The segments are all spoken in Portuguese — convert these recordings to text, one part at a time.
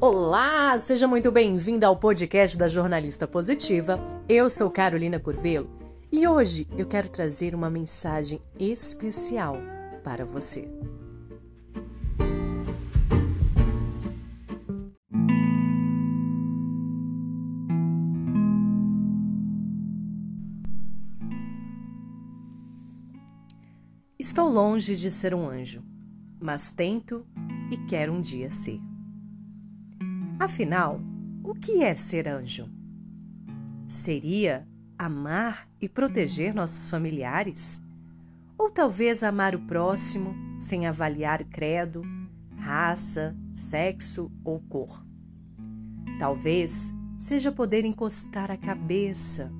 Olá, seja muito bem-vinda ao podcast da Jornalista Positiva. Eu sou Carolina Curvelo e hoje eu quero trazer uma mensagem especial para você. Estou longe de ser um anjo, mas tento e quero um dia ser. Afinal, o que é ser anjo? Seria amar e proteger nossos familiares? Ou talvez amar o próximo sem avaliar credo, raça, sexo ou cor? Talvez seja poder encostar a cabeça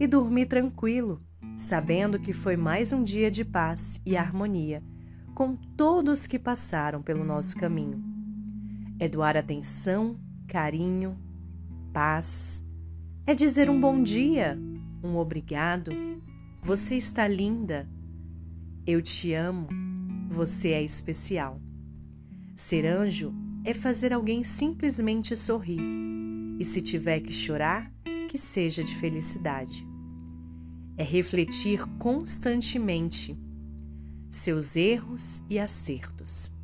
e dormir tranquilo, sabendo que foi mais um dia de paz e harmonia com todos que passaram pelo nosso caminho. É doar atenção, carinho, paz. É dizer um bom dia, um obrigado. Você está linda. Eu te amo. Você é especial. Ser anjo é fazer alguém simplesmente sorrir. E se tiver que chorar, que seja de felicidade. É refletir constantemente seus erros e acertos.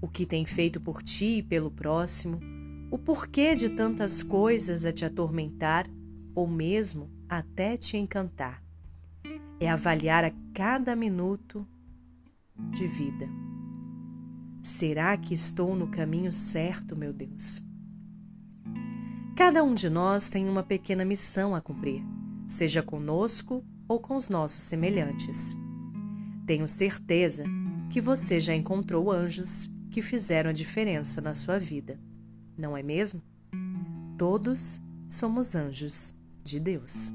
O que tem feito por ti e pelo próximo, o porquê de tantas coisas a te atormentar ou mesmo até te encantar. É avaliar a cada minuto de vida. Será que estou no caminho certo, meu Deus? Cada um de nós tem uma pequena missão a cumprir, seja conosco ou com os nossos semelhantes. Tenho certeza que você já encontrou anjos que fizeram a diferença na sua vida, não é mesmo? Todos somos anjos de Deus.